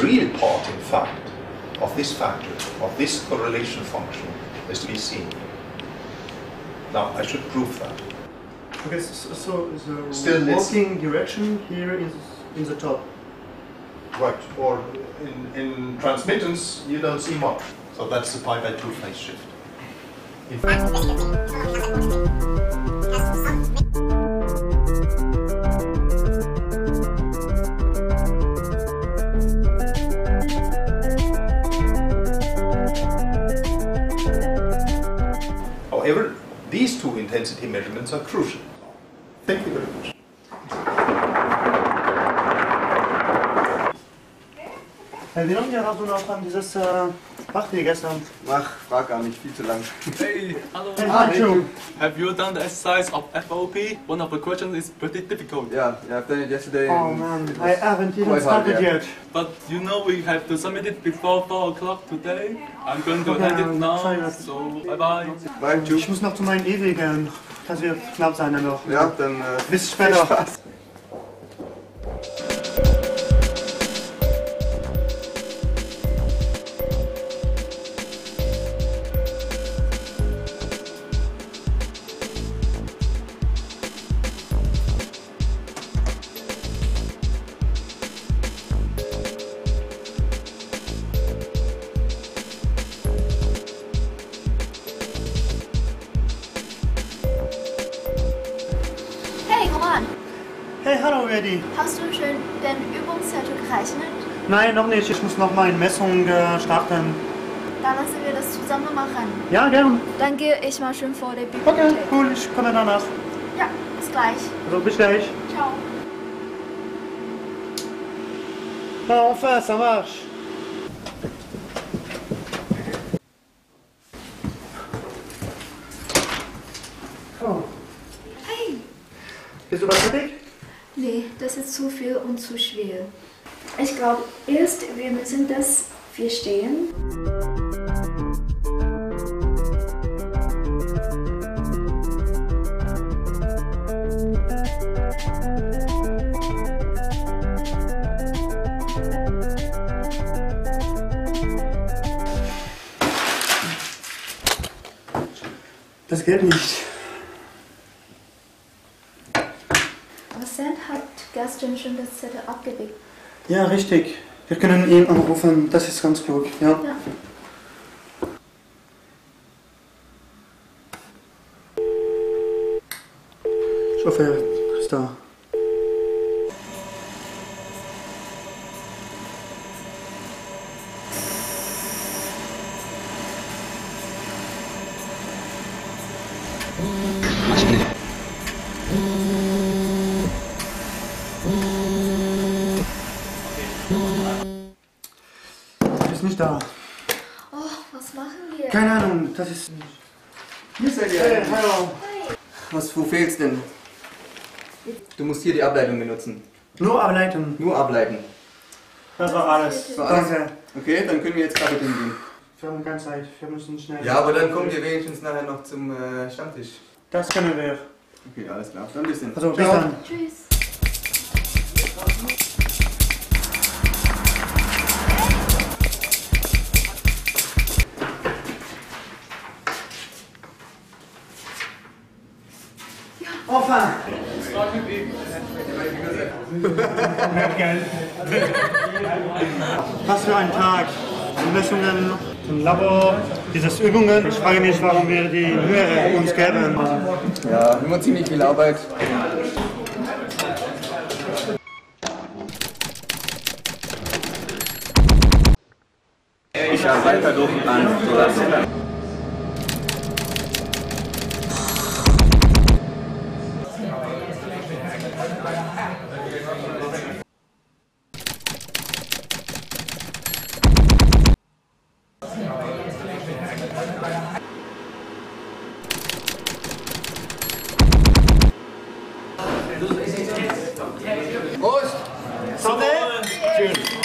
the real part, in fact, of this factor, of this correlation function, is to be seen. Now, I should prove that. Okay, so, so the Still this. walking direction here is in the top. Right, or in, in transmittance, you don't see much. So that's the pi by 2 phase shift. In fact, two intensity measurements are crucial. Thank you very much. Vino mi ha dato una fan di Fach wie gestern? Ach, frag gar nicht, viel zu lang. Hey, hello. Hey, hi, Joe. Have you done the exercise of FOP? One of the questions is pretty difficult. Yeah, yeah, I've done it yesterday. Oh man, I haven't even quite hard, started yeah. yet. But you know we have to submit it before 4 o'clock today. I'm going to Okay, hand it now. So, bye bye. Bye, Ich muss noch zu meinen ewigen. Das wird knapp sein dann noch. Ja, dann äh, Bis später. Hallo Eddie. hast du schon den Übungszettel gerechnet? Nein, noch nicht. Ich muss noch meine Messung äh, starten. Dann lassen wir das zusammen machen. Ja, gern. Dann gehe ich mal schön vor der Okay, Bibliothek. cool. Ich komme danach. Ja, bis gleich. Also bis gleich. Ciao. Ah, enfin, ça marche. Oh. Hey! Bist du was fertig? Nee, das ist zu viel und zu schwer. Ich glaube, erst wir müssen das verstehen. Das geht nicht. Vincent hat gestern schon das Zettel abgelegt. Ja, richtig. Wir können ihn anrufen. Das ist ganz klug. Ja. Ja. Ich hoffe, er ist da. Ist nicht da. Oh, was machen wir? Keine Ahnung, das ist. Hier seid ihr Hey, hallo. Was, wo fehlt's denn? Du musst hier die Ableitung benutzen. Nur ableiten. Nur ableiten. Das war alles. Das war alles? Danke. Okay, dann können wir jetzt gerade hingehen. Wir haben keine Zeit. Wir müssen schnell. Ja, aber dann kommt ihr wenigstens nachher noch zum äh, Stammtisch. Das können wir. Okay, alles klar. Dann bis dann. Also, bis dann. Tschüss. Enfin! Was für ein Tag. Messungen im Labor, diese Übungen. Ich frage mich, warum wir die Mühe uns geben. Ja, immer ziemlich viel Arbeit. Ich arbeite durch an Ost! Sander! Cheers!